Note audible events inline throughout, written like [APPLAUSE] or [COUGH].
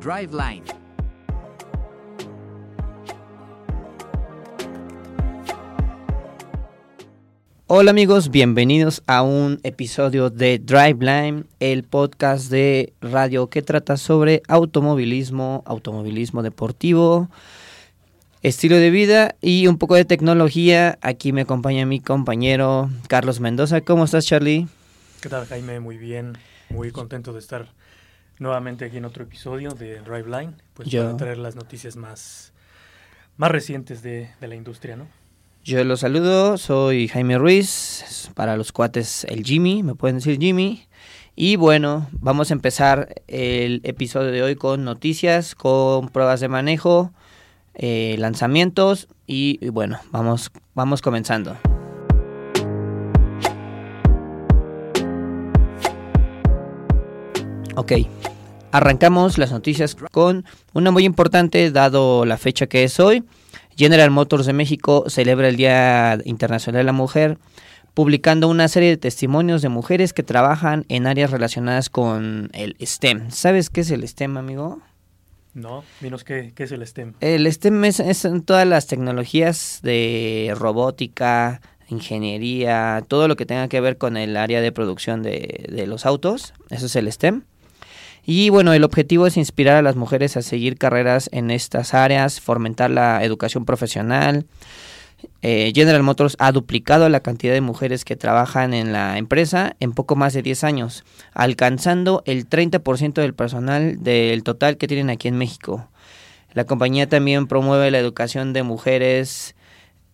Driveline. Hola amigos, bienvenidos a un episodio de Driveline, el podcast de radio que trata sobre automovilismo, automovilismo deportivo, estilo de vida y un poco de tecnología. Aquí me acompaña mi compañero Carlos Mendoza. ¿Cómo estás, Charlie? ¿Qué tal, Jaime? Muy bien, muy contento de estar nuevamente aquí en otro episodio de Driveline, pues Yo- para traer las noticias más, más recientes de, de la industria, ¿no? Yo los saludo, soy Jaime Ruiz, para los cuates el Jimmy, me pueden decir Jimmy. Y bueno, vamos a empezar el episodio de hoy con noticias, con pruebas de manejo, eh, lanzamientos y, y bueno, vamos, vamos comenzando. Ok, arrancamos las noticias con una muy importante dado la fecha que es hoy. General Motors de México celebra el Día Internacional de la Mujer publicando una serie de testimonios de mujeres que trabajan en áreas relacionadas con el STEM. ¿Sabes qué es el STEM, amigo? No, dinos qué, qué es el STEM. El STEM es, es en todas las tecnologías de robótica, ingeniería, todo lo que tenga que ver con el área de producción de, de los autos. Eso es el STEM. Y bueno, el objetivo es inspirar a las mujeres a seguir carreras en estas áreas, fomentar la educación profesional. Eh, General Motors ha duplicado la cantidad de mujeres que trabajan en la empresa en poco más de 10 años, alcanzando el 30% del personal del total que tienen aquí en México. La compañía también promueve la educación de mujeres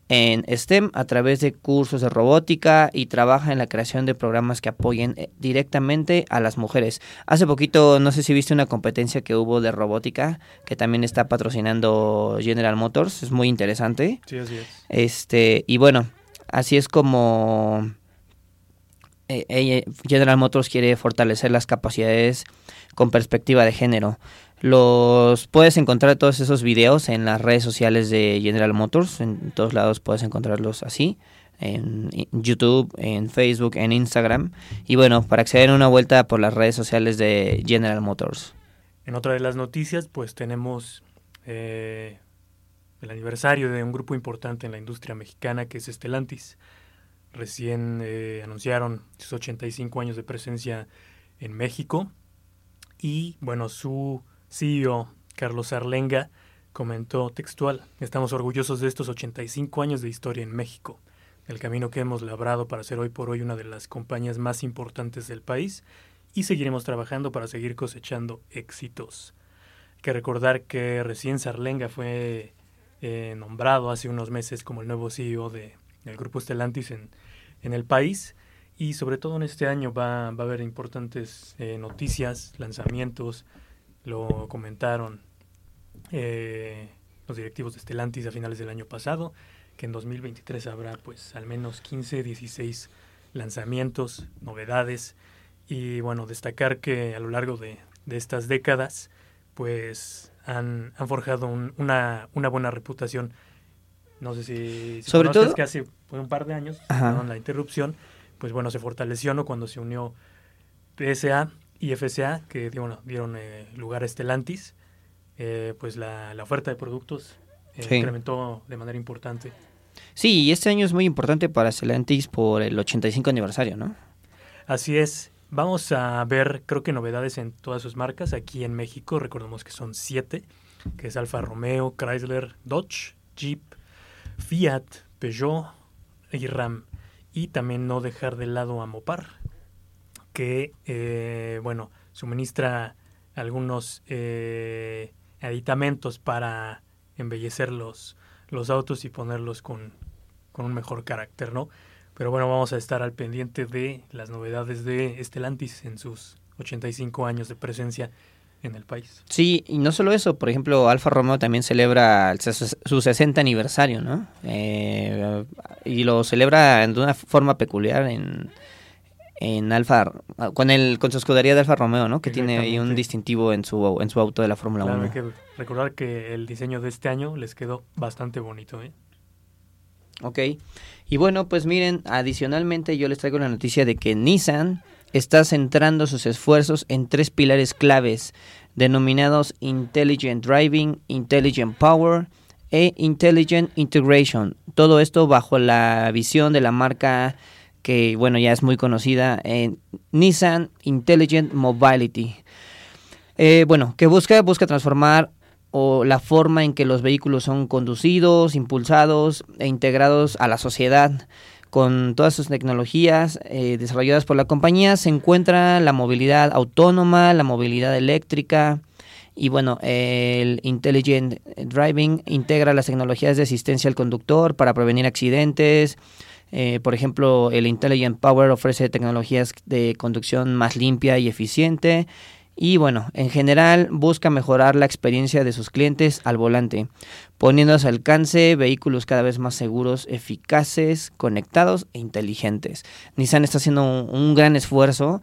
en STEM a través de cursos de robótica y trabaja en la creación de programas que apoyen eh, directamente a las mujeres. Hace poquito, no sé si viste una competencia que hubo de robótica que también está patrocinando General Motors, es muy interesante. Sí, así es. Este, y bueno, así es como eh, General Motors quiere fortalecer las capacidades con perspectiva de género. Los puedes encontrar todos esos videos en las redes sociales de General Motors, en todos lados puedes encontrarlos así, en YouTube, en Facebook, en Instagram. Y bueno, para den una vuelta por las redes sociales de General Motors. En otra de las noticias, pues tenemos eh, el aniversario de un grupo importante en la industria mexicana que es Estelantis. Recién eh, anunciaron sus 85 años de presencia en México y bueno, su CEO, Carlos Arlenga, comentó textual, estamos orgullosos de estos 85 años de historia en México, el camino que hemos labrado para ser hoy por hoy una de las compañías más importantes del país y seguiremos trabajando para seguir cosechando éxitos. Hay que recordar que recién Sarlenga fue eh, nombrado hace unos meses como el nuevo CEO de, del grupo Stellantis en, en el país y sobre todo en este año va, va a haber importantes eh, noticias, lanzamientos, lo comentaron eh, los directivos de Stellantis a finales del año pasado, que en 2023 habrá pues al menos 15, 16 lanzamientos, novedades y bueno, destacar que a lo largo de, de estas décadas pues han, han forjado un- una, una buena reputación. No sé si, si Sobre todo- que hace un par de años, la interrupción, pues bueno, se fortaleció ¿no? cuando se unió PSA y FSA, que bueno, dieron eh, lugar a Stellantis, eh, pues la, la oferta de productos eh, Sí. incrementó de manera importante. Sí, y este año es muy importante para Stellantis por el 85 aniversario, ¿no? Así es. Vamos a ver, creo que novedades en todas sus marcas. Aquí en México, recordemos que son siete, que es Alfa Romeo, Chrysler, Dodge, Jeep, Fiat, Peugeot y Ram. Y también no dejar de lado a Mopar, que, eh, bueno, suministra algunos eh, aditamentos para embellecer los, los autos y ponerlos con, con un mejor carácter, ¿no? Pero bueno, vamos a estar al pendiente de las novedades de Estelantis en sus 85 años de presencia en el país. Sí, y no solo eso, por ejemplo, Alfa Romeo también celebra su 60 aniversario, ¿no? Eh, y lo celebra de una forma peculiar en, en Alfa, con el con su escudería de Alfa Romeo, ¿no? Que tiene ahí un distintivo en su en su auto de la Fórmula Claro, 1. hay que recordar que el diseño de este año les quedó bastante bonito, ¿eh? Ok. Y bueno, pues miren, adicionalmente yo les traigo la noticia de que Nissan está centrando sus esfuerzos en tres pilares claves, denominados Intelligent Driving, Intelligent Power e Intelligent Integration. Todo esto bajo la visión de la marca que bueno ya es muy conocida en Nissan Intelligent Mobility. Eh, bueno, que busca busca transformar o la forma en que los vehículos son conducidos, impulsados e integrados a la sociedad. Con todas sus tecnologías eh, desarrolladas por la compañía se encuentra la movilidad autónoma, la movilidad eléctrica, y bueno, el Intelligent Driving integra las tecnologías de asistencia al conductor para prevenir accidentes. Eh, por ejemplo, el Intelligent Power ofrece tecnologías de conducción más limpia y eficiente. Y bueno, en general busca mejorar la experiencia de sus clientes al volante, poniendo a su alcance vehículos cada vez más seguros, eficaces, conectados e inteligentes. Nissan está haciendo un gran esfuerzo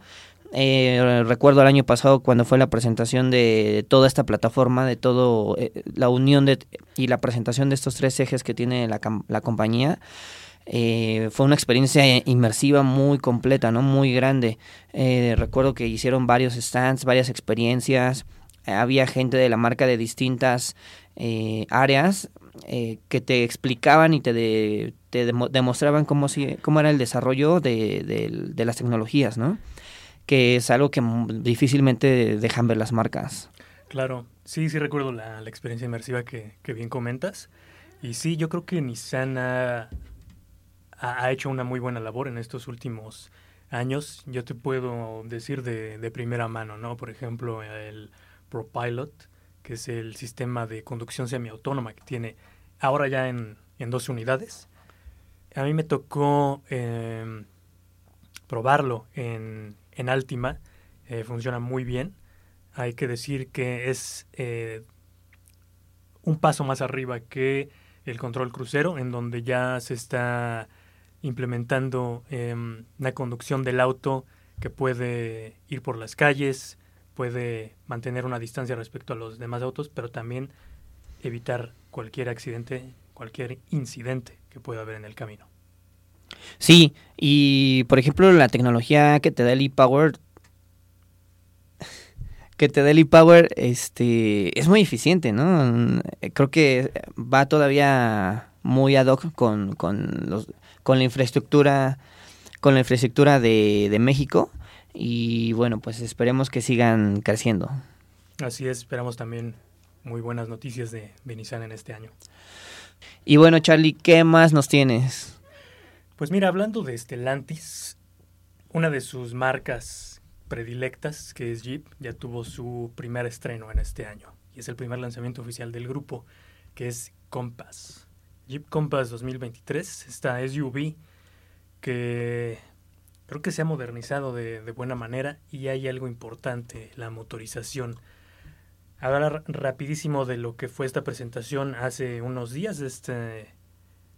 eh, recuerdo el año pasado cuando fue la presentación de toda esta plataforma, de todo eh, la unión de, y la presentación de estos tres ejes que tiene la, la compañía. Eh, fue una experiencia inmersiva muy completa, no muy grande. recuerdo que hicieron varios stands, varias experiencias. había gente de la marca de distintas áreas que te explicaban y te, te demostraban cómo, si, cómo era el desarrollo de, de las tecnologías, ¿no? que es algo que difícilmente dejan ver las marcas. Claro, sí, sí recuerdo la, experiencia inmersiva que, bien comentas. Y sí, yo creo que Nissan ha, ha, hecho una muy buena labor en estos últimos años. Yo te puedo decir de, de primera mano, ¿no? Por ejemplo, el ProPilot, que es el sistema de conducción semiautónoma que tiene ahora ya en, en dos unidades. A mí me tocó em, probarlo en, en Altima eh, funciona muy bien. Hay que decir que es eh, un paso más arriba que el control crucero, en donde ya se está implementando em, una conducción del auto que puede ir por las calles, puede mantener una distancia respecto a los demás autos, pero también evitar cualquier accidente, cualquier incidente que pueda haber en el camino. Sí, y por ejemplo la tecnología que te da el e-Power [LAUGHS] que te da el e-Power este, es muy eficiente, ¿no? Creo que va todavía muy ad hoc con, con, los, con la infraestructura con la infraestructura de, de México y bueno, pues esperemos que sigan creciendo. Así es, esperamos también muy buenas noticias de, de en este año. Y bueno, Charlie, ¿qué más nos tienes? Pues mira, hablando de Stellantis, una de sus marcas predilectas, que es Jeep, ya tuvo su primer estreno en este año. Y es el primer lanzamiento oficial del grupo, que es Compass. Jeep Compass 2023, esta SUV que creo que se ha modernizado de, buena manera y hay algo importante, la motorización. Hablar rapidísimo de lo que fue esta presentación hace unos días este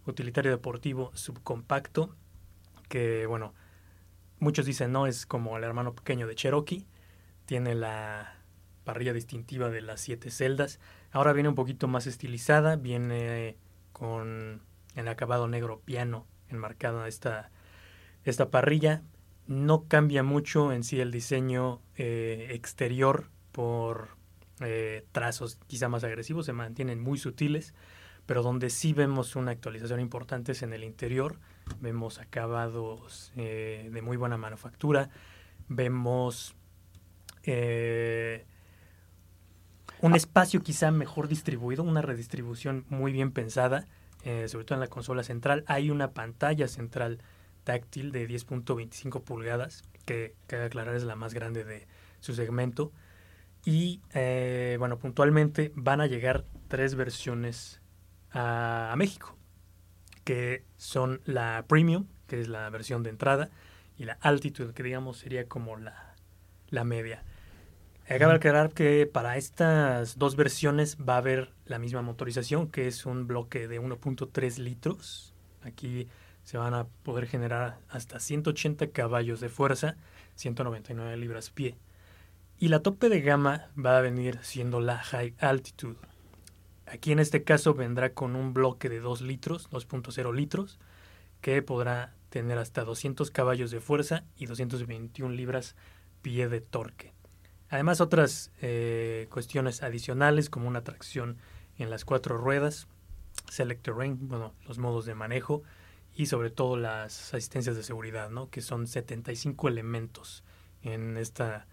utilitario deportivo subcompacto, que bueno, muchos dicen no, es como el hermano pequeño de Cherokee, tiene la parrilla distintiva de las siete celdas, ahora viene un poquito más estilizada, viene con el acabado negro piano enmarcada esta, esta parrilla, no cambia mucho en sí el diseño eh, exterior por eh, trazos quizá más agresivos, se mantienen muy sutiles, pero donde sí vemos una actualización importante es en el interior. Vemos acabados eh, de muy buena manufactura, vemos un espacio quizá mejor distribuido, una redistribución muy bien pensada, eh, sobre todo en la consola central. Hay una pantalla central táctil de 10.25 pulgadas, que cabe aclarar es la más grande de su segmento. Y bueno, puntualmente van a llegar tres versiones a, México, que son la Premium, que es la versión de entrada, y la Altitude, que digamos sería como la, la media. Acaba de aclarar que para estas dos versiones va a haber la misma motorización, que es un bloque de 1.3 litros. Aquí se van a poder generar hasta 180 caballos de fuerza, 199 libras pie. Y la tope de gama va a venir siendo la High Altitude, Aquí en este caso vendrá con un bloque de 2 litros, 2.0 litros, que podrá tener hasta 200 caballos de fuerza y 221 libras pie de torque. Además otras eh, cuestiones adicionales como una tracción en las cuatro ruedas, Select Terrain, bueno, los modos de manejo y sobre todo las asistencias de seguridad, ¿no? que son 75 elementos en esta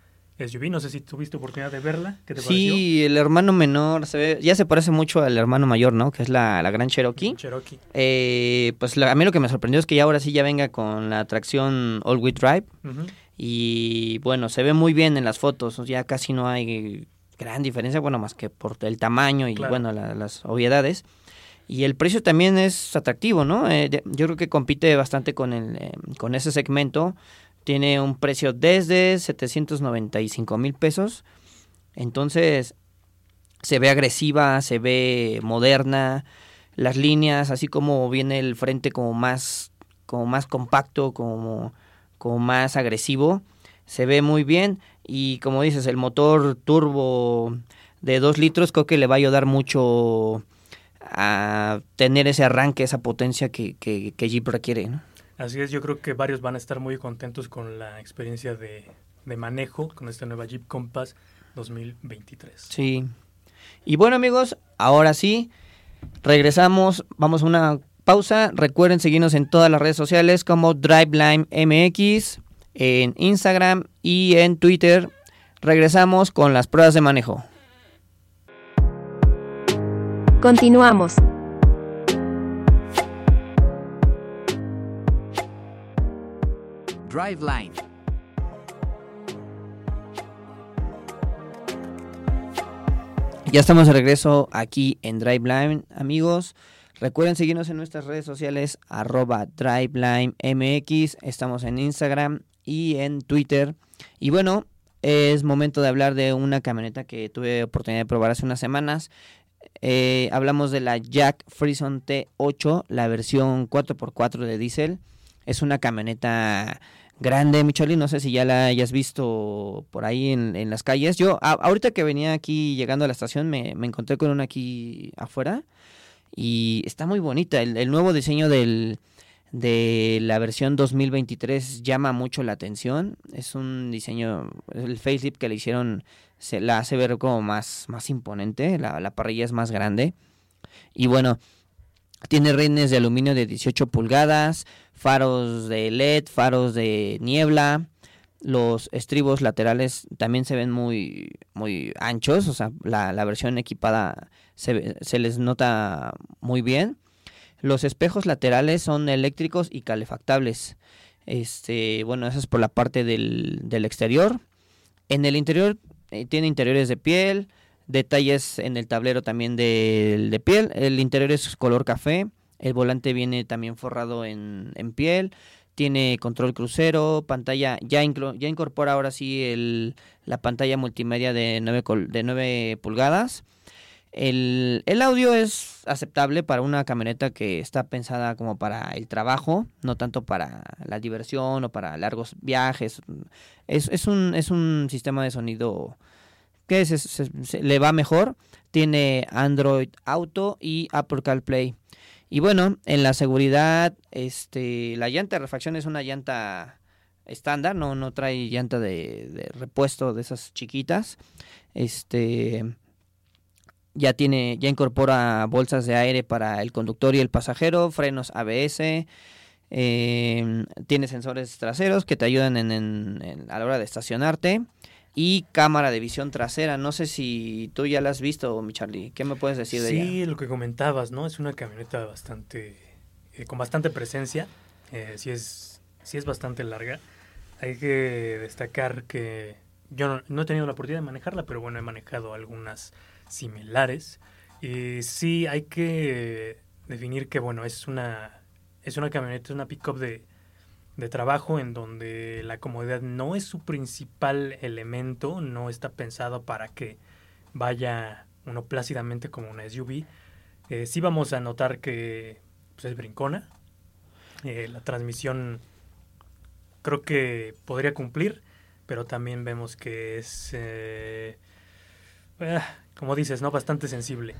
SUV. No sé si tuviste oportunidad de verla. ¿Qué te sí, el hermano menor se ve, ya se parece mucho al hermano mayor, ¿no? Que es la, la Gran Cherokee. Cherokee. Eh, pues a mí lo que me sorprendió es que ya ahora sí ya venga con la tracción all-wheel drive. Y bueno, se ve muy bien en las fotos. Ya casi no hay gran diferencia, bueno, más que por el tamaño y bueno, las obviedades. Y el precio también es atractivo, ¿no? Eh, yo creo que compite bastante con, el, eh, con ese segmento. Tiene un precio desde 795 mil pesos. Entonces, se ve agresiva, se ve moderna. Las líneas, así como viene el frente como más, como más compacto, como, como más agresivo. Se ve muy bien. Y como dices, el motor turbo de 2 litros creo que le va a ayudar mucho a tener ese arranque, esa potencia que, que, que Jeep requiere. ¿no? Así es, yo creo que varios van a estar muy contentos con la experiencia de, manejo con esta nueva Jeep Compass 2023. Sí. Y bueno amigos, ahora sí, regresamos, vamos a una pausa. Recuerden seguirnos en todas las redes sociales como DriveLine MX, en Instagram y en Twitter. Regresamos con las pruebas de manejo. Continuamos. Driveline. Ya estamos de regreso aquí en Driveline, amigos. Recuerden seguirnos en nuestras redes sociales, arroba DrivelineMX. Estamos en Instagram y en Twitter. Y bueno, es momento de hablar de una camioneta que tuve oportunidad de probar hace unas semanas. Eh, hablamos de la Jack Frison T8, la versión 4x4 de diésel. Es una camioneta grande, Michelin. No sé si ya la hayas visto por ahí en, las calles. Yo, ahorita que venía aquí llegando a la estación, me, encontré con una aquí afuera. Y está muy bonita. El, nuevo diseño del, de la versión 2023 llama mucho la atención. Es un diseño, el facelift que le hicieron se la hace ver como más, más imponente. La, la parrilla es más grande. Y bueno, tiene rines de aluminio de 18 pulgadas, faros de LED, faros de niebla. Los estribos laterales también se ven muy, muy anchos, o sea, la, versión equipada se, se, les nota muy bien. Los espejos laterales son eléctricos y calefactables. Este, bueno, eso es por la parte del, del exterior. En el interior eh, tiene interiores de piel, detalles en el tablero también de, de piel. El interior es color café. El volante viene también forrado en, piel. Tiene control crucero, pantalla, ya, ya incorpora ahora sí el, la pantalla multimedia de 9, de 9 pulgadas. El, el, audio es aceptable para una camioneta que está pensada como para el trabajo, no tanto para la diversión o para largos viajes. Es, es, un, es un sistema de sonido que se, le va mejor. Tiene Android Auto y Apple CarPlay. Y bueno, en la seguridad, este, la llanta de refacción es una llanta estándar, no, no trae llanta de, repuesto de esas chiquitas. Este ya tiene, ya incorpora bolsas de aire para el conductor y el pasajero, frenos ABS, em, tiene sensores traseros que te ayudan en, a la hora de estacionarte y cámara de visión trasera. No sé si tú ya la has visto, mi Charlie. ¿Qué me puedes decir de ella? Sí, lo que comentabas, ¿no? Es una camioneta bastante, eh, con bastante presencia. Eh, sí, es, sí es bastante larga. Hay que destacar que yo no, he tenido la oportunidad de manejarla, pero bueno, he manejado algunas similares. Y sí, hay que definir que, bueno, es una, es una camioneta, es una pick-up de de trabajo en donde la comodidad no es su principal elemento, no está pensado para que vaya uno plácidamente como una SUV. Eh, sí vamos a notar que pues, es brincona. Eh, la transmisión creo que podría cumplir, pero también vemos que es, eh, ah, como dices, no bastante sensible.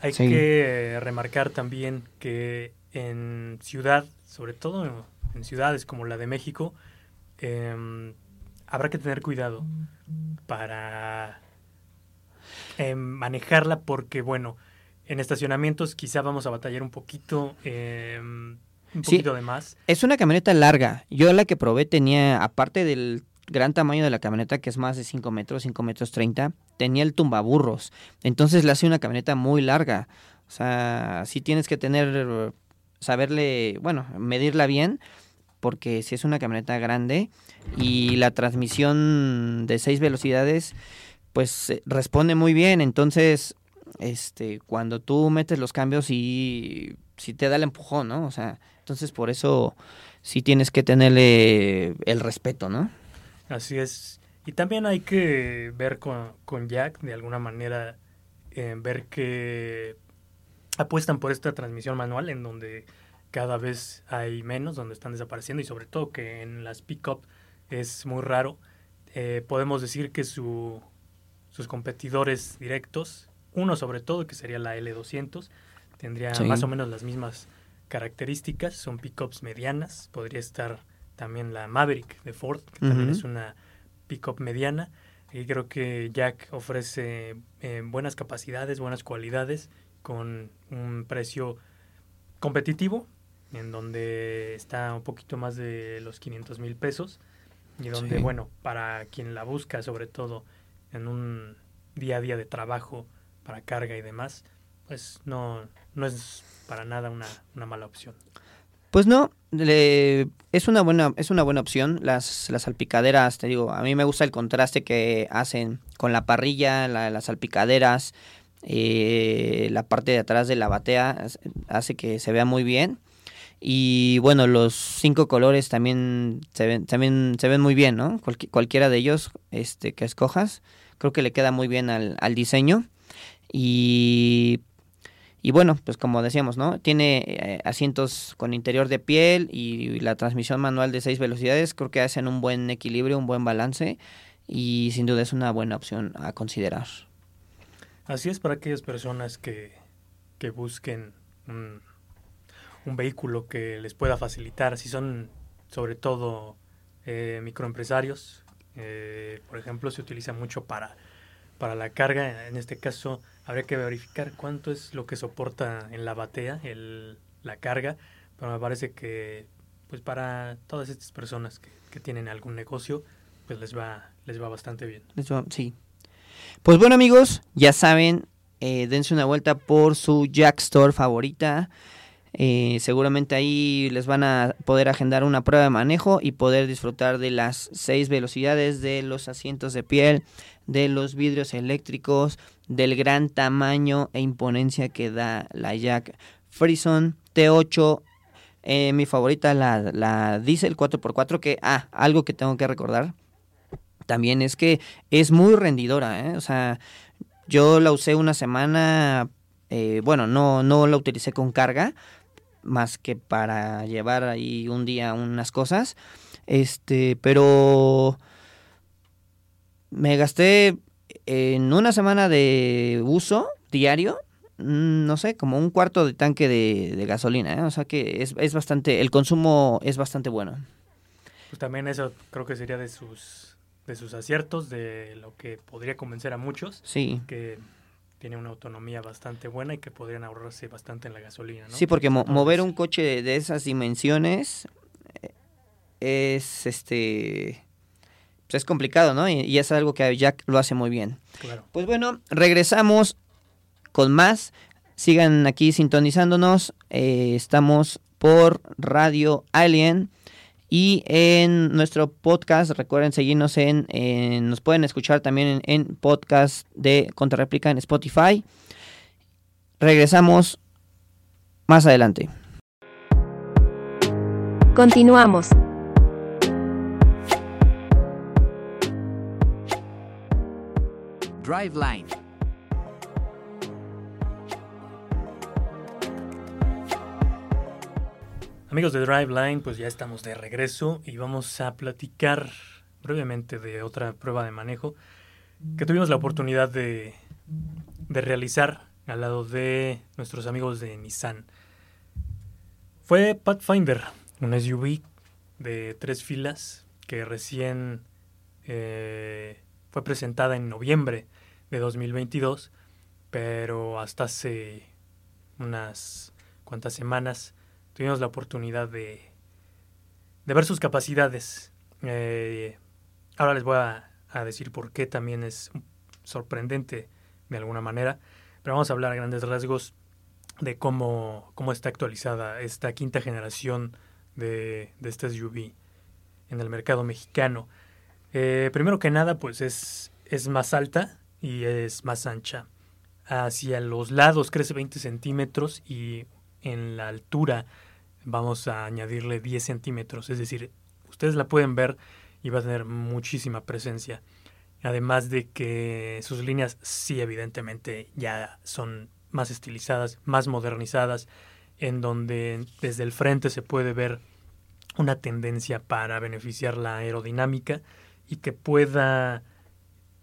Hay que remarcar también que en ciudad, sobre todo en ciudades como la de México, em, habrá que tener cuidado para em, manejarla porque, bueno, en estacionamientos quizá vamos a batallar un poquito, em, un Sí. poquito de más. Es una camioneta larga. Yo la que probé tenía, aparte del gran tamaño de la camioneta, que es más de 5 metros, 5 metros 30, tenía el tumbaburros. Entonces le hace una camioneta muy larga. O sea, sí tienes que tener, saberle, bueno, medirla bien, porque si es una camioneta grande y la transmisión de 6 velocidades, pues eh, responde muy bien. Entonces, este, cuando tú metes los cambios y si te da el empujón, ¿no? O sea, entonces por eso sí tienes que tenerle el respeto, ¿no? Así es. Y también hay que ver con, con Jack, de alguna manera, eh, ver que apuestan por esta transmisión manual en donde cada vez hay menos, donde están desapareciendo y sobre todo que en las pick-up es muy raro. Eh, podemos decir que su, sus competidores directos, uno sobre todo que sería la L200, tendría Sí. más o menos las mismas características, son pickups medianas, podría estar también la Maverick de Ford, que también es una pickup mediana. Y creo que Jack ofrece eh, buenas capacidades, buenas cualidades, con un precio competitivo, en donde está un poquito más de los 500 mil pesos. Y donde, Sí. bueno, para quien la busca, sobre todo en un día a día de trabajo, para carga y demás, pues no, no es para nada una, una mala opción. Pues no, le- es una buena es una buena opción las las salpicaderas, te digo, a mí me gusta el contraste que hacen con la parrilla, la- las salpicaderas, eh, la parte de atrás de la batea hace- hace que se vea muy bien. Y bueno, los cinco colores también se ven, también se ven muy bien, ¿no? Cualqui- cualquiera de ellos este, que escojas, creo que le queda muy bien al, al diseño. Y, y bueno, pues como decíamos, ¿no? Tiene eh, asientos con interior de piel y la transmisión manual de seis velocidades. Creo que hacen un buen equilibrio, un buen balance. Y sin duda es una buena opción a considerar. Así es para aquellas personas que, que busquen un, un vehículo que les pueda facilitar, si son sobre todo eh, microempresarios, eh, por ejemplo, se utiliza mucho para, para la carga, en este caso habría que verificar cuánto es lo que soporta en la batea el, la carga, pero me parece que pues para todas estas personas que, que tienen algún negocio, pues les va, les va bastante bien. Sí. Pues bueno amigos, ya saben, eh, dense una vuelta por su Jack Store favorita. Eh, seguramente ahí les van a poder agendar una prueba de manejo y poder disfrutar de las seis velocidades, de los asientos de piel, de los vidrios eléctricos, del gran tamaño e imponencia que da la Jack Frison T8. Eh, mi favorita, la, la Diesel 4x4, que, ah, algo que tengo que recordar también es que es muy rendidora, ¿eh? O sea, yo la usé una semana, eh, bueno, no, no la utilicé con carga, más que para llevar ahí un día unas cosas, este, pero me gasté en una semana de uso diario, mm, no sé, como un cuarto de tanque de, de gasolina, ¿eh? O sea que es, es bastante, el consumo es bastante bueno. Pues también eso creo que sería de sus, de sus aciertos, de lo que podría convencer a muchos, Sí. que tiene una autonomía bastante buena y que podrían ahorrarse bastante en la gasolina, ¿no? Sí, porque mo- mover un coche de, de esas dimensiones eh, es este pues es complicado, ¿no? Y, y es algo que Jack lo hace muy bien. Claro. Pues bueno, regresamos con más. Sigan aquí sintonizándonos. Eh, estamos por Radio Alien. Y en nuestro podcast, recuerden seguirnos en, en- nos pueden escuchar también en, en podcast de Contrarréplica en Spotify. Regresamos más adelante. Continuamos. Driveline. Amigos de Driveline, pues ya estamos de regreso y vamos a platicar brevemente de otra prueba de manejo que tuvimos la oportunidad de, realizar al lado de nuestros amigos de Nissan. Fue Pathfinder, un SUV de tres filas que recién eh, fue presentada en noviembre de 2022, pero hasta hace unas cuantas semanas tuvimos la oportunidad de, de ver sus capacidades. Eh, ahora les voy a, a, decir por qué también es sorprendente de alguna manera, pero vamos a hablar a grandes rasgos de cómo, cómo está actualizada esta quinta generación de, de este SUV en el mercado mexicano. Eh, primero que nada, pues es, es más alta y es más ancha. Hacia los lados crece 20 centímetros y en la altura vamos a añadirle 10 centímetros. Es decir, ustedes la pueden ver y va a tener muchísima presencia. Además de que sus líneas sí evidentemente ya son más estilizadas, más modernizadas, en donde desde el frente se puede ver una tendencia para beneficiar la aerodinámica y que pueda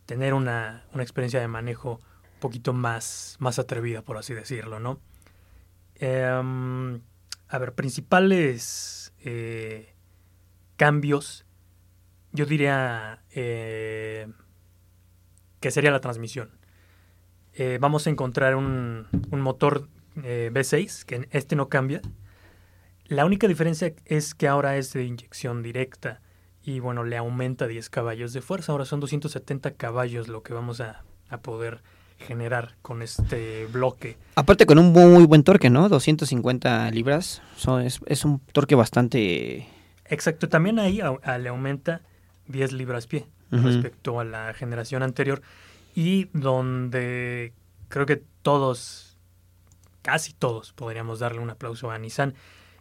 tener una, una experiencia de manejo un poquito más, más atrevida, por así decirlo, ¿no? Eh, a ver, principales eh, cambios, yo diría eh, que sería la transmisión. Eh, vamos a encontrar un, un motor V6, que este no cambia. La única diferencia es que ahora es de inyección directa y bueno, le aumenta 10 caballos de fuerza. Ahora son 270 caballos lo que vamos a, a poder generar con este bloque. Aparte con un muy buen torque, ¿no? 250 libras. So, es, es, un torque bastante... Exacto, también ahí a, a le aumenta 10 libras pie uh -huh. respecto a la generación anterior y donde creo que todos, casi todos, podríamos darle un aplauso a Nissan,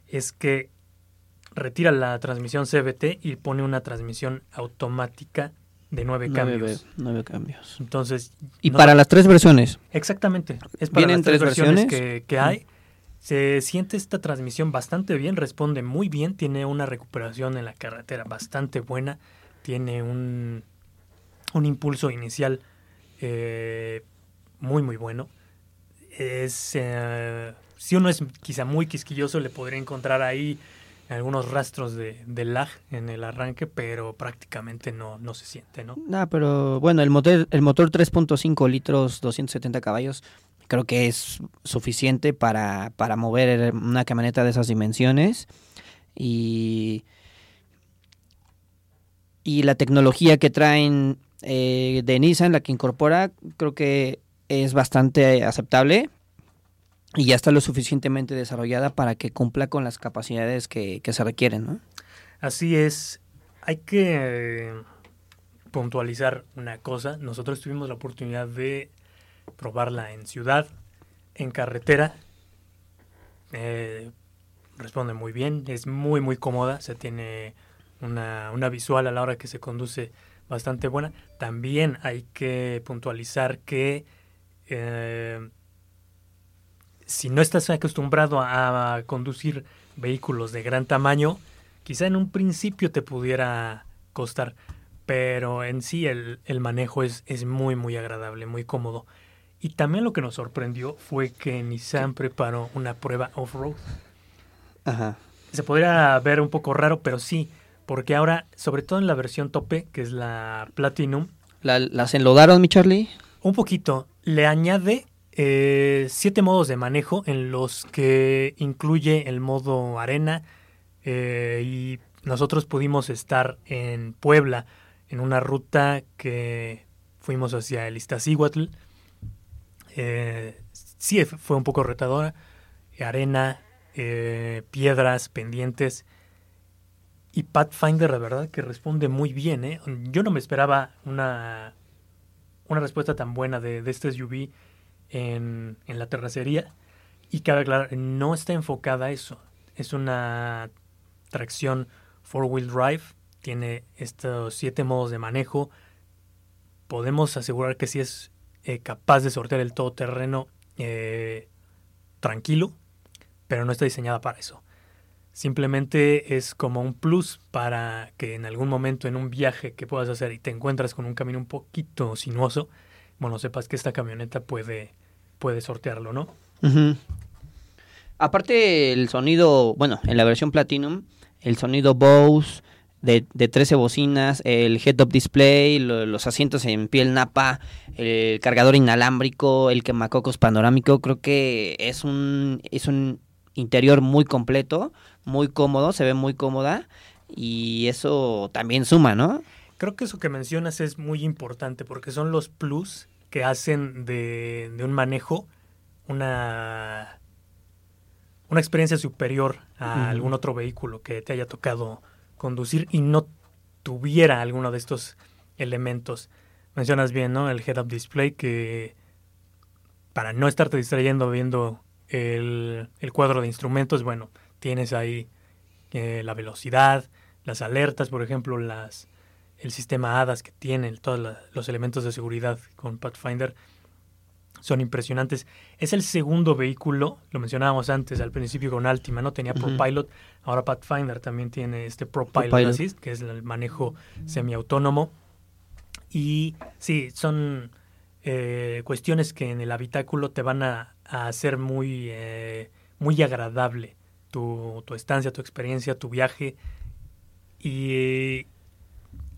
es que retira la transmisión CVT y pone una transmisión automática de nueve, nueve cambios. Nueve cambios. Entonces. Y no, para las tres versiones. Exactamente. Es para ¿Vienen las tres, tres versiones, versiones? Que, que, hay. Se siente esta transmisión bastante bien, responde muy bien, tiene una recuperación en la carretera bastante buena, tiene un, un impulso inicial eh, muy, muy bueno. Es, eh, si uno es quizá muy quisquilloso, le podría encontrar ahí algunos rastros de, de, lag en el arranque, pero prácticamente no, no se siente, ¿no? No, pero bueno, el motor, el motor 3.5 litros, 270 caballos, creo que es suficiente para, para mover una camioneta de esas dimensiones. Y, y la tecnología que traen eh, de Nissan, la que incorpora, creo que es bastante aceptable y ya está lo suficientemente desarrollada para que cumpla con las capacidades que, que se requieren, ¿no? Así es. Hay que eh, puntualizar una cosa. Nosotros tuvimos la oportunidad de probarla en ciudad, en carretera. Eh, responde muy bien, es muy muy cómoda, se tiene una, una visual a la hora que se conduce bastante buena. También hay que puntualizar que eh, si no estás acostumbrado a, a, conducir vehículos de gran tamaño, quizá en un principio te pudiera costar, pero en sí el, el manejo es, es, muy, muy agradable, muy cómodo. Y también lo que nos sorprendió fue que Nissan preparó una prueba off-road. Ajá. Se podría ver un poco raro, pero sí, porque ahora, sobre todo en la versión tope, que es la Platinum. ¿La, ¿Las enlodaron, mi Charlie? Un poquito. Le añade eh, siete modos de manejo en los que incluye el modo arena eh, y nosotros pudimos estar en Puebla en una ruta que fuimos hacia el Iztaccíhuatl. Eh, sí, fue un poco retadora. Arena, eh, piedras, pendientes. Y Pathfinder, la verdad, que responde muy bien. ¿eh? Yo no me esperaba una, una respuesta tan buena de, de este SUV en, la terracería. Y cabe aclarar, no está enfocada a eso. Es una tracción four-wheel drive. Tiene estos siete modos de manejo. Podemos asegurar que sí es eh, capaz de sortear el todoterreno eh, tranquilo, pero no está diseñada para eso. Simplemente es como un plus para que en algún momento en un viaje que puedas hacer y te encuentras con un camino un poquito sinuoso, bueno, sepas que esta camioneta puede, puede sortearlo, ¿no? Uh -huh. Aparte el sonido, bueno, en la versión Platinum, el sonido Bose de, de 13 bocinas, el head-up display, lo- los asientos en piel napa, el cargador inalámbrico, el quemacocos panorámico, creo que es un, es un interior muy completo, muy cómodo, se ve muy cómoda y eso también suma, ¿no? Creo que eso que mencionas es muy importante porque son los plus que hacen de, de un manejo una, una experiencia superior a algún otro vehículo que te haya tocado conducir y no tuviera alguno de estos elementos. Mencionas bien, ¿no? El head-up display que para no estarte distrayendo viendo el, el cuadro de instrumentos, bueno, tienes ahí eh, la velocidad, las alertas, por ejemplo, las el sistema HADAS que tiene, todos los elementos de seguridad con Pathfinder son impresionantes. Es el segundo vehículo, lo mencionábamos antes al principio con Altima, ¿no? Tenía. ProPilot, ahora Pathfinder también tiene este ProPilot. Assist, que es el manejo semiautónomo. Y sí, son eh, cuestiones que en el habitáculo te van a, a hacer muy, eh, muy agradable tu, tu estancia, tu experiencia, tu viaje. Y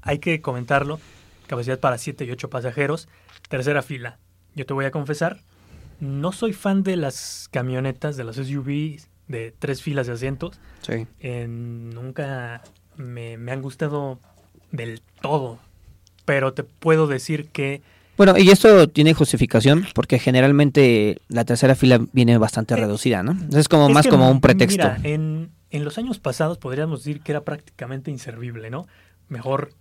hay que comentarlo, capacidad para 7 y 8 pasajeros, tercera fila. Yo te voy a confesar, no soy fan de las camionetas, de las SUVs de tres filas de asientos. Sí. Eh, nunca me, me han gustado del todo. Pero te puedo decir que Bueno, y esto tiene justificación porque generalmente la tercera fila viene bastante Eh, reducida, ¿no? Es como Es más que, como un pretexto. Mira, en, en los años pasados podríamos decir que era prácticamente inservible, ¿no? Mejor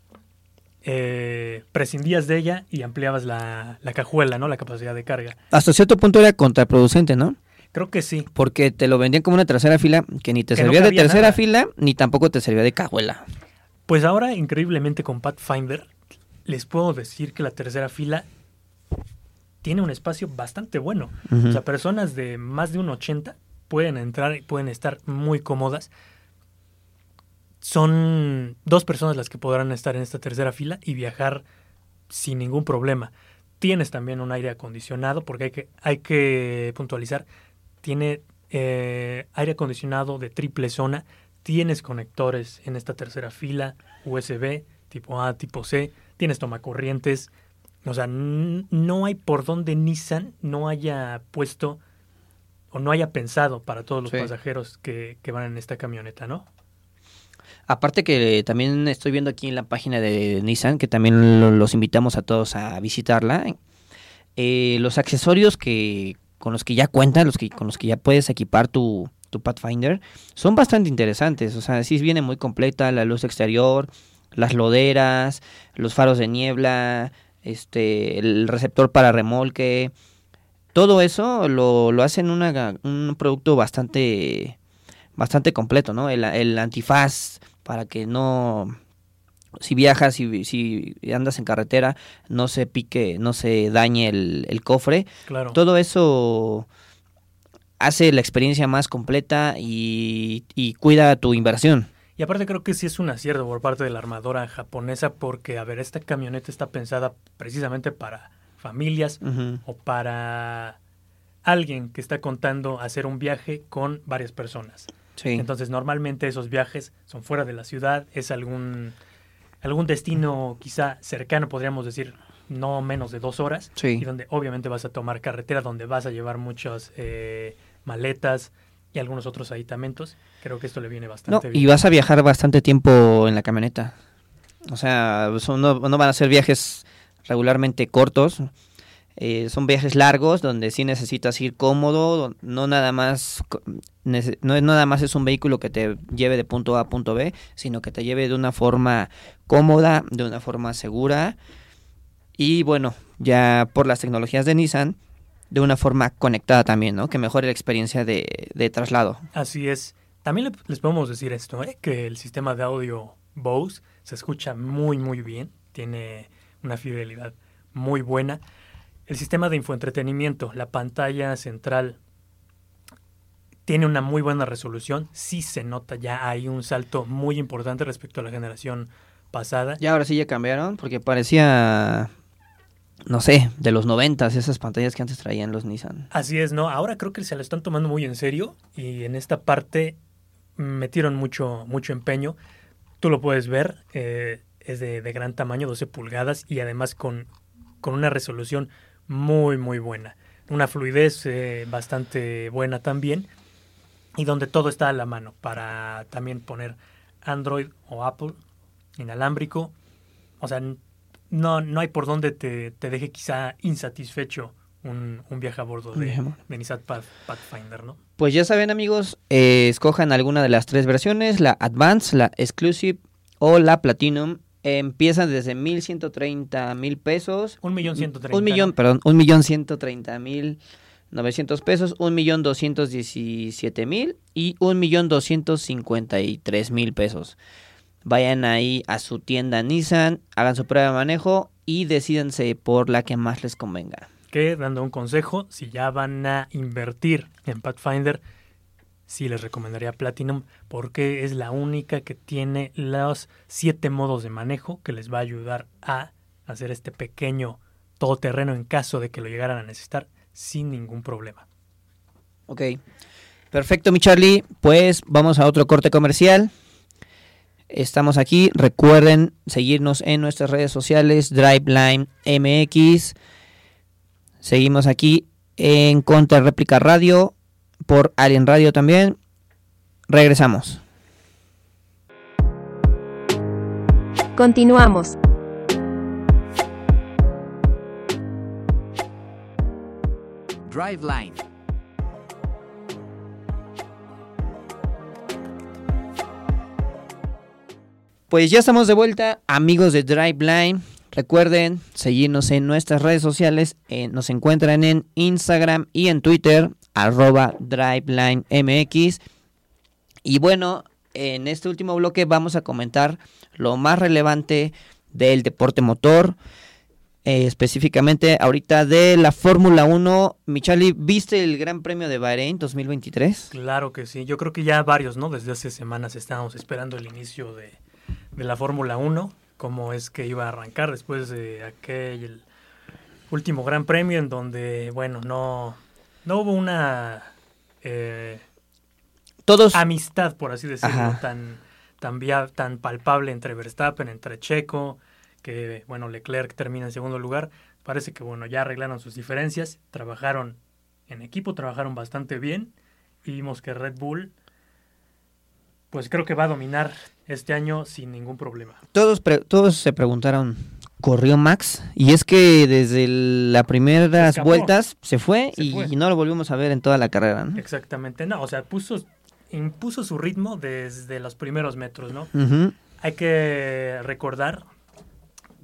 eh, prescindías de ella y ampliabas la, la cajuela, ¿no? La capacidad de carga. Hasta cierto punto era contraproducente, ¿no? Creo que sí. Porque te lo vendían como una tercera fila que ni te Que no servía de tercera nada. fila ni tampoco te servía de cajuela. Pues ahora, increíblemente, con Pathfinder, les puedo decir que la tercera fila tiene un espacio bastante bueno. Ujú. O sea, personas de más de un 80 pueden entrar y pueden estar muy cómodas. Son dos personas las que podrán estar en esta tercera fila y viajar sin ningún problema. Tienes también un aire acondicionado, porque hay que, hay que puntualizar, tiene eh, aire acondicionado de triple zona, tienes conectores en esta tercera fila, USB, tipo A, tipo C, tienes tomacorrientes, o sea, no hay por donde Nissan no haya puesto o no haya pensado para todos los Sí. pasajeros que, que van en esta camioneta, ¿no? Aparte que también estoy viendo aquí en la página de Nissan, que también lo- los invitamos a todos a visitarla, eh, los accesorios que con los que ya cuentan, los que con los que ya puedes equipar tu, Pathfinder, son bastante interesantes. O sea, sí viene muy completa la luz exterior, las loderas, los faros de niebla, este, el receptor para remolque. Todo eso lo, lo hacen un producto bastante bastante completo, ¿no? El antifaz para que no, si viajas, si, si andas en carretera, no se pique, no se dañe el, el cofre. Claro. Todo eso hace la experiencia más completa y, y cuida tu inversión. Y aparte creo que sí es un acierto por parte de la armadora japonesa porque, a ver, esta camioneta está pensada precisamente para familias o para alguien que está contando hacer un viaje con varias personas. Sí. Entonces, normalmente esos viajes son fuera de la ciudad, es algún, algún destino quizá cercano, podríamos decir, no menos de dos horas, Sí. y donde obviamente vas a tomar carretera, donde vas a llevar muchas eh, maletas y algunos otros aditamentos. Creo que esto le viene No, bastante y bien. vas a viajar bastante tiempo en la camioneta. O sea, son- no, no van a ser viajes regularmente cortos. Eh, son viajes largos donde sí necesitas ir cómodo. No nada más no es nada más es un vehículo que te lleve de punto A a punto B, sino que te lleve de una forma cómoda, de una forma segura. Y bueno, ya por las tecnologías de Nissan, de una forma conectada también, ¿no? Que mejore la experiencia de, de traslado. Así es. También le- les podemos decir esto, ¿eh? que el sistema de audio Bose se escucha muy, muy bien. Tiene una fidelidad muy buena. El sistema de infoentretenimiento, la pantalla central, tiene una muy buena resolución. Sí se nota ya hay un salto muy importante respecto a la generación pasada. Ya ahora sí ya cambiaron, porque parecía, no sé, de los noventas, esas pantallas que antes traían los Nissan. Así es, ¿no? Ahora creo que se lo están tomando muy en serio y en esta parte metieron mucho, mucho empeño. Tú lo puedes ver, eh, es de, de, gran tamaño, 12 pulgadas, y además con, con una resolución muy, muy buena. Una fluidez eh, bastante buena también, y donde todo está a la mano para también poner Android o Apple inalámbrico. O sea, no, no hay por donde te, te deje quizá insatisfecho un, un, viaje a bordo de, de Nissan Pathfinder, ¿no? Pues ya saben amigos, eh, escojan alguna de las tres versiones, la Advance, la Exclusive o la Platinum. Empiezan desde 1.130 mil pesos. Un millón ciento. Un millón, perdón, un millón ciento treinta mil 900 pesos, un millón doscientos diecisiete mil y un millón doscientos cincuenta y tres mil pesos. Vayan ahí a su tienda Nissan, hagan su prueba de manejo y decídanse por la que más les convenga. Que, dando un consejo, si ya van a invertir en Pathfinder, sí les recomendaría Platinum porque es la única que tiene los siete modos de manejo que les va a ayudar a hacer este pequeño todoterreno en caso de que lo llegaran a necesitar sin ningún problema. Ok, perfecto mi Charlie, pues vamos a otro corte comercial. Estamos aquí, recuerden seguirnos en nuestras redes sociales, DriveLine MX. Seguimos aquí en Contra Réplica Radio, por Alien Radio también. Regresamos. Continuamos. DriveLine. Pues ya estamos de vuelta, amigos de DriveLine. Recuerden seguirnos en nuestras redes sociales. Eh, nos encuentran en Instagram y en Twitter, arroba DriveLineMX. Y bueno, en este último bloque vamos a comentar lo más relevante del deporte motor. Eh, específicamente ahorita de la Fórmula 1. Michali, ¿viste el Gran Premio de Bahrein 2023? Claro que sí, yo creo que ya varios, ¿no? Desde hace semanas estábamos esperando el inicio de, de la Fórmula 1, cómo es que iba a arrancar después de aquel último Gran Premio en donde, bueno, no, no hubo una eh, Todos amistad, por así decirlo, tan, tan, via, tan palpable entre Verstappen, entre Checo, que, bueno, Leclerc termina en segundo lugar. Parece que, bueno, ya arreglaron sus diferencias, trabajaron en equipo, trabajaron bastante bien y vimos que Red Bull, pues creo que va a dominar este año sin ningún problema. Todos, todos se preguntaron, ¿corrió Max? Y es que desde las primeras vueltas se, fue, Se y, fue. y no lo volvimos a ver en toda la carrera, ¿no? Exactamente, no, o sea, puso, impuso su ritmo desde los primeros metros, ¿no? Hay que recordar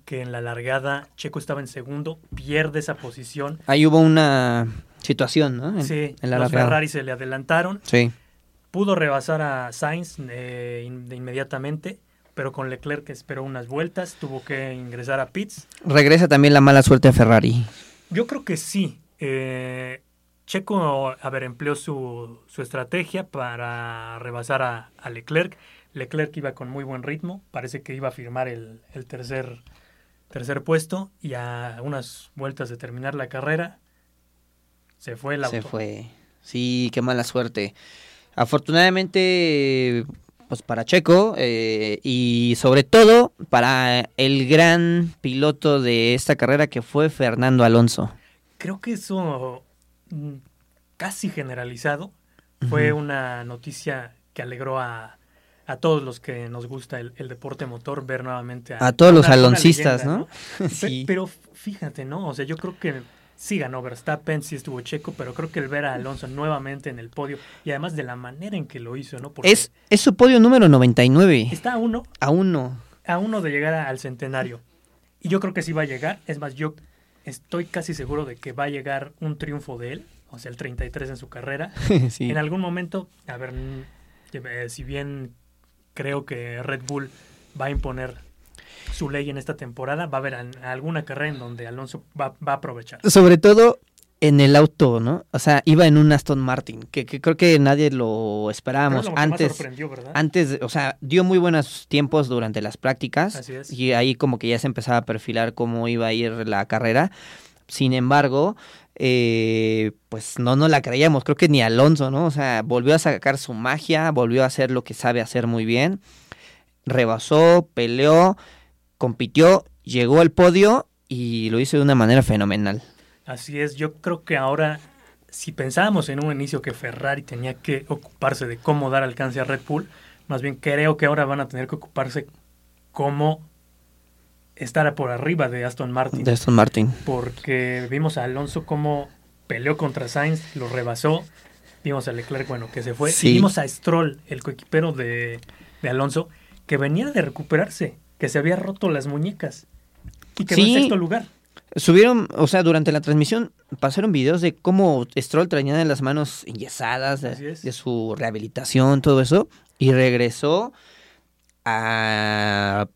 que en la largada Checo estaba en segundo, pierde esa posición. Ahí hubo una situación, ¿no? En, sí, en la los largada. Ferrari se le adelantaron. Sí. Pudo rebasar a Sainz eh, de inmediatamente, pero con Leclerc que esperó unas vueltas, tuvo que ingresar a pits. Regresa también la mala suerte a Ferrari. Yo creo que sí. Eh, Checo, a ver, empleó su, su estrategia para rebasar a, a Leclerc. Leclerc iba con muy buen ritmo, parece que iba a firmar el, el tercer, tercer puesto y a unas vueltas de terminar la carrera se fue el auto. Se fue. Sí, qué mala suerte. Afortunadamente, pues para Checo eh, y sobre todo para el gran piloto de esta carrera que fue Fernando Alonso. Creo que eso mm, casi generalizado fue una noticia que alegró a, a todos los que nos gusta el, el deporte motor ver nuevamente a, A todos los una- aloncistas, leyenda, ¿no? [LAUGHS] Pe- sí. Pero fíjate, ¿no? O sea, yo creo que sí ganó Verstappen, sí estuvo Checo, pero creo que el ver a Alonso nuevamente en el podio y además de la manera en que lo hizo, ¿no? Porque Es, es su podio número 99. está a uno, A uno. a uno de llegar al centenario. Y yo creo que sí va a llegar. Es más, yo estoy casi seguro de que va a llegar un triunfo de él, o sea, el 33 en su carrera. [LAUGHS] sí. En algún momento, a ver, eh, si bien creo que Red Bull va a imponer su ley en esta temporada, va a haber alguna carrera en donde Alonso va, va a aprovechar. Sobre todo en el auto, ¿no? O sea, iba en un Aston Martin, que, que creo que nadie lo esperábamos es lo antes. sorprendió, ¿verdad? Antes, o sea, dio muy buenos tiempos durante las prácticas Así es. y ahí como que ya se empezaba a perfilar cómo iba a ir la carrera. Sin embargo, eh, pues no nos la creíamos, creo que ni Alonso, ¿no? O sea, volvió a sacar su magia, volvió a hacer lo que sabe hacer muy bien, rebasó, peleó, compitió, llegó al podio y lo hizo de una manera fenomenal. Así es, yo creo que ahora, si pensábamos en un inicio que Ferrari tenía que ocuparse de cómo dar alcance a Red Bull, más bien creo que ahora van a tener que ocuparse cómo estar por arriba de Aston Martin. De Aston Martin. Porque vimos a Alonso cómo peleó contra Sainz, lo rebasó. Vimos a Leclerc, bueno, que se fue. Y vimos a Stroll, el coequipero de, de, Alonso, que venía de recuperarse, que se había roto las muñecas y quedó en sexto lugar. Subieron, o sea, durante la transmisión pasaron videos de cómo Stroll traía las manos enyesadas, de, de su rehabilitación, todo eso, y regresó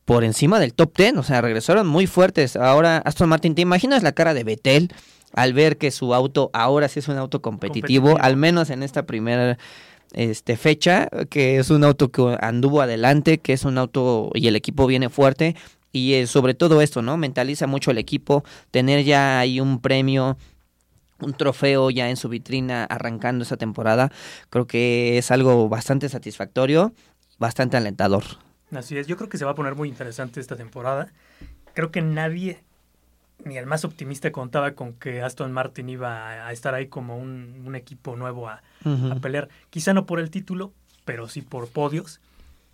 por encima del top 10, o sea, regresaron muy fuertes. Ahora, Aston Martin, ¿te imaginas la cara de Betel al ver que su auto ahora sí es un auto competitivo, al menos en esta primera este, fecha, que es un auto que anduvo adelante, que es un auto y el equipo viene fuerte? Y eh, sobre todo esto, ¿no? Mentaliza mucho el equipo, tener ya ahí un premio un trofeo ya en su vitrina arrancando esa temporada, creo que es algo bastante satisfactorio, bastante alentador. Así es, yo creo que se va a poner muy interesante esta temporada. Creo que nadie, ni el más optimista, contaba con que Aston Martin iba a, estar ahí como un, equipo nuevo a, pelear. Quizá no por el título, pero sí por podios.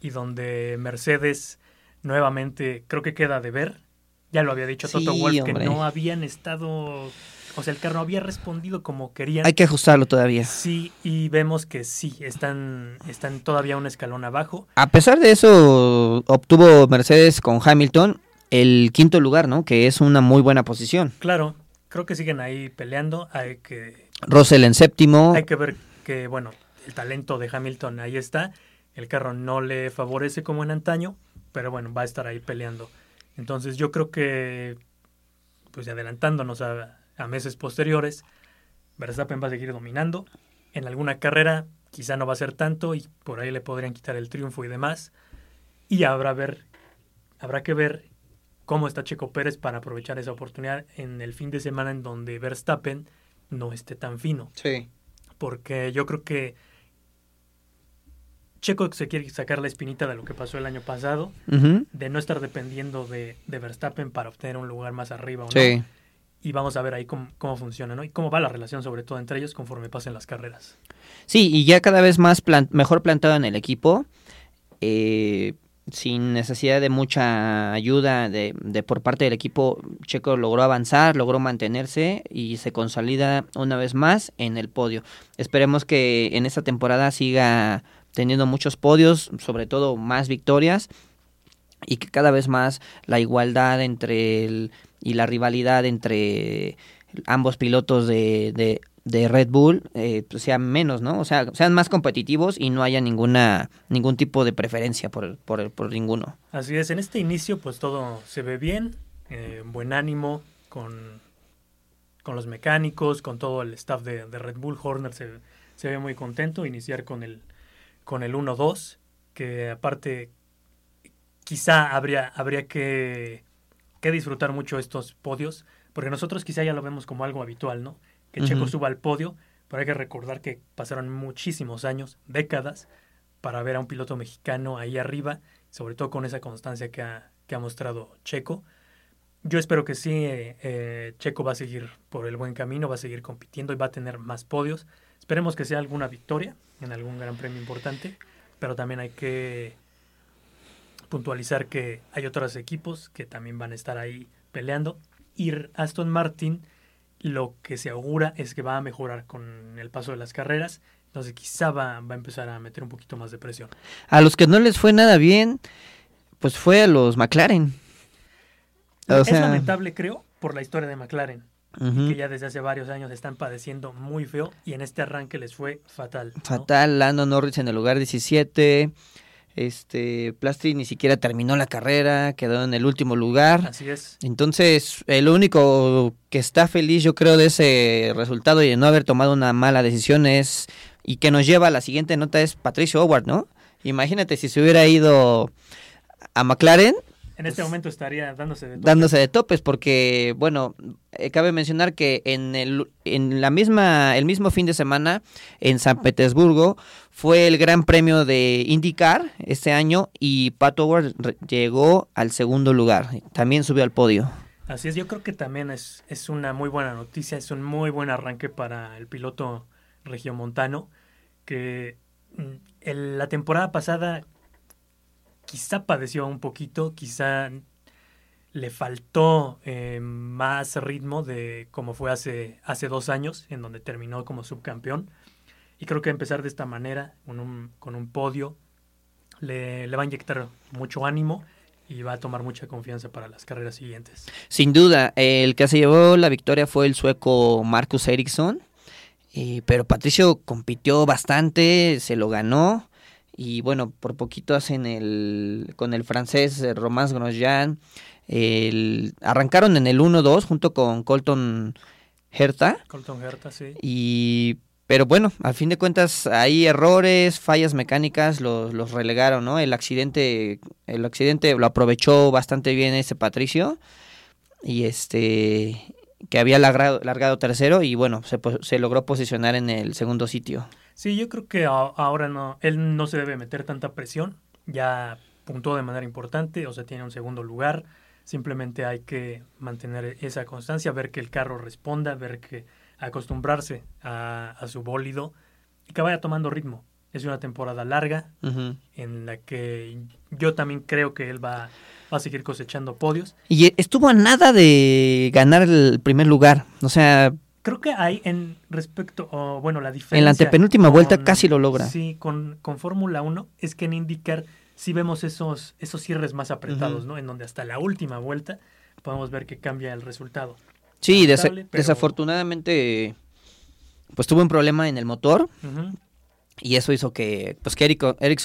Y donde Mercedes nuevamente creo que queda de ver. Ya lo había dicho Toto Wolff que no habían estado o sea, el carro no había respondido como querían. Hay que ajustarlo todavía. Sí, y vemos que sí, están, están todavía un escalón abajo. A pesar de eso, obtuvo Mercedes con Hamilton el quinto lugar, ¿no? Que es una muy buena posición. Claro, creo que siguen ahí peleando. Hay que. Russell en séptimo. Hay que ver que, bueno, el talento de Hamilton ahí está. El carro no le favorece como en antaño, pero bueno, va a estar ahí peleando. Entonces yo creo que, pues adelantándonos a, a meses posteriores, Verstappen va a seguir dominando. En alguna carrera quizá no va a ser tanto y por ahí le podrían quitar el triunfo y demás. Y habrá, ver, habrá que ver cómo está Checo Pérez para aprovechar esa oportunidad en el fin de semana en donde Verstappen no esté tan fino. Sí. Porque yo creo que Checo se quiere sacar la espinita de lo que pasó el año pasado, de no estar dependiendo de, de, Verstappen para obtener un lugar más arriba. ¿o sí y vamos a ver ahí cómo, funciona, ¿no? Y cómo va la relación, sobre todo entre ellos, conforme pasen las carreras. Sí, y ya cada vez más mejor plantado en el equipo, eh, sin necesidad de mucha ayuda de, de, por parte del equipo, Checo logró avanzar, logró mantenerse y se consolida una vez más en el podio. Esperemos que en esta temporada siga teniendo muchos podios, sobre todo más victorias, y que cada vez más la igualdad entre y la rivalidad entre ambos pilotos de, de, Red Bull eh, pues sea menos, ¿no? O sea, sean más competitivos y no haya ninguna ningún tipo de preferencia por, por, por ninguno. Así es, en este inicio pues todo se ve bien, eh, buen ánimo con, con los mecánicos, con todo el staff de, Red Bull. Horner se, se, ve muy contento iniciar con el, con el 1-2, que aparte quizá habría, habría que que disfrutar mucho estos podios, porque nosotros quizá ya lo vemos como algo habitual, ¿no? Que Checo suba al podio, pero hay que recordar que pasaron muchísimos años, décadas, para ver a un piloto mexicano ahí arriba, sobre todo con esa constancia que ha, que ha mostrado Checo. Yo espero que sí, eh, eh, Checo va a seguir por el buen camino, va a seguir compitiendo y va a tener más podios. Esperemos que sea alguna victoria en algún gran premio importante, pero también hay que puntualizar que hay otros equipos que también van a estar ahí peleando. Y Aston Martin lo que se augura es que va a mejorar con el paso de las carreras. Entonces quizá va, va a empezar a meter un poquito más de presión. A los que no les fue nada bien, pues fue a los McLaren. es lamentable, creo, por la historia de McLaren. que ya desde hace varios años están padeciendo muy feo y en este arranque les fue fatal. Fatal, Lando Norris en el lugar 17, este, Plasti ni siquiera terminó la carrera, quedó en el último lugar. Así es. Entonces, el único que está feliz, yo creo, de ese resultado y de no haber tomado una mala decisión es, y que nos lleva a la siguiente nota, es Patricio Howard, ¿no? Imagínate si se hubiera ido a McLaren, En este momento estaría dándose de topes. dándose de topes porque bueno eh, cabe mencionar que en el en la misma el mismo fin de semana en San Petersburgo fue el Gran Premio de IndyCar este año y Pato O'Ward re- llegó al segundo lugar también subió al podio Así es, yo creo que también es, es una muy buena noticia, es un muy buen arranque para el piloto regiomontano, que mm, la temporada pasada quizá padeció un poquito, quizá le faltó eh, más ritmo de como fue hace, hace dos años, en donde terminó como subcampeón. Y creo que empezar de esta manera, con un, con un podio, le, va a inyectar mucho ánimo y va a tomar mucha confianza para las carreras siguientes. sin duda el que se llevó la victoria fue el sueco Marcus Ericsson y- pero Patricio compitió bastante se lo ganó y bueno por poquito hacen el con el francés eh, Román Grosjean el, arrancaron en el 1-2 junto con Colton Herta Colton Herta, sí. y pero bueno, al fin de cuentas hay errores, fallas mecánicas, los, los relegaron, ¿no? El accidente, el accidente lo aprovechó bastante bien ese Patricio y este que había largado, tercero y bueno, se, se logró posicionar en el segundo sitio. Sí, yo creo que ahora no, él no se debe meter tanta presión. Ya puntuó de manera importante, o sea, tiene un segundo lugar. Simplemente hay que mantener esa constancia, ver que el carro responda, ver que acostumbrarse a, a su bólido y que vaya tomando ritmo. Es una temporada larga en la que yo también creo que él va, va a seguir cosechando podios. Y estuvo a nada de ganar el primer lugar, o sea, Creo que hay en respecto, o, bueno, la diferencia. en la antepenúltima vuelta casi lo logra. Sí, con, con Fórmula 1 es que en IndyCar sí vemos esos, esos cierres más apretados. ¿no? En donde hasta la última vuelta podemos ver que cambia el resultado. Sí, desa- Lamentable, pero- desafortunadamente pues tuvo un problema en el motor. Y eso hizo que pues que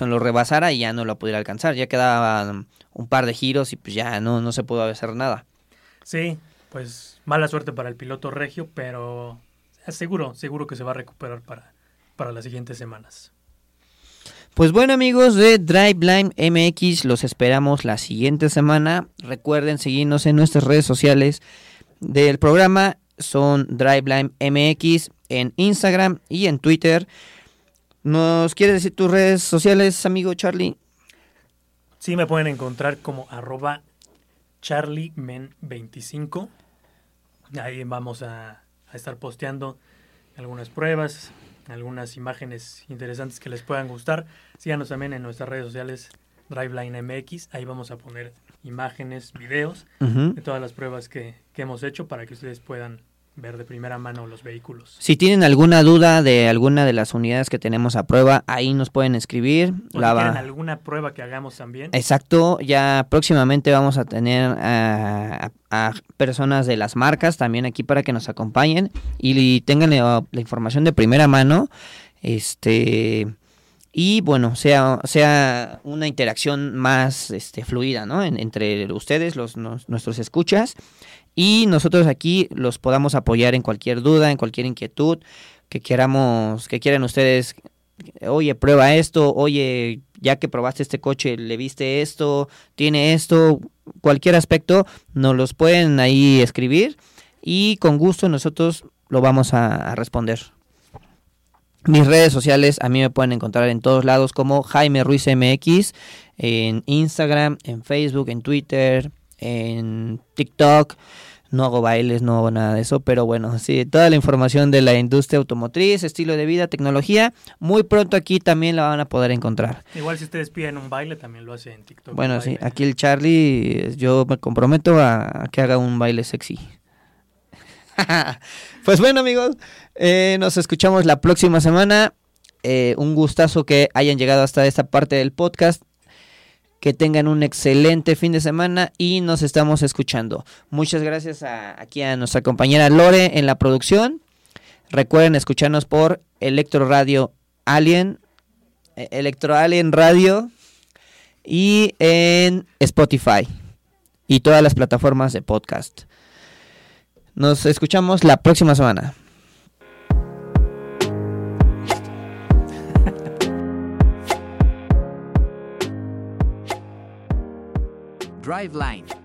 lo rebasara y ya no lo pudiera alcanzar, ya quedaban un par de giros y pues ya no, no se pudo hacer nada. Sí, pues mala suerte para el piloto regio, pero seguro, seguro que se va a recuperar para, para las siguientes semanas. Pues bueno amigos de Driveline MX, los esperamos la siguiente semana. Recuerden seguirnos en nuestras redes sociales del programa, son Driveline MX en Instagram y en Twitter. ¿Nos quieres decir tus redes sociales, amigo Charlie? Sí, me pueden encontrar como arroba charliemen25. Ahí vamos a, a estar posteando algunas pruebas, algunas imágenes interesantes que les puedan gustar. Síganos también en nuestras redes sociales Driveline MX. Ahí vamos a poner imágenes, videos de todas las pruebas que, que hemos hecho para que ustedes puedan ver de primera mano los vehículos. Si tienen alguna duda de alguna de las unidades que tenemos a prueba, ahí nos pueden escribir. O La si quieren alguna prueba que hagamos también. Exacto, ya próximamente vamos a tener a, a- a personas de las marcas también aquí para que nos acompañen y, tengan la, la información de primera mano. Este y bueno, sea, sea una interacción más este, fluida, ¿no? En- entre ustedes, los, nos- nuestros escuchas, y nosotros aquí los podamos apoyar en cualquier duda, en cualquier inquietud que queramos, que quieran ustedes oye, prueba esto, oye, ya que probaste este coche, le viste esto, tiene esto, cualquier aspecto, nos los pueden ahí escribir y con gusto nosotros lo vamos a, a responder. Mis redes sociales a mí me pueden encontrar en todos lados como Jaime Ruiz MX, en Instagram, en Facebook, en Twitter, en TikTok. No hago bailes, no hago nada de eso, pero bueno, sí, toda la información de la industria automotriz, estilo de vida, tecnología, muy pronto aquí también la van a poder encontrar. Igual si ustedes piden un baile, también lo hace en TikTok. Bueno, sí, aquí el Charlie, yo me comprometo a, a que haga un baile sexy. [LAUGHS] pues bueno, amigos, eh, nos escuchamos la próxima semana. Eh, un gustazo que hayan llegado hasta esta parte del podcast. Que tengan un excelente fin de semana y nos estamos escuchando. Muchas gracias a, aquí a nuestra compañera Lore en la producción. Recuerden escucharnos por Electro Radio Alien, eh, Electro Alien Radio y en Spotify y todas las plataformas de podcast. Nos escuchamos la próxima semana. Driveline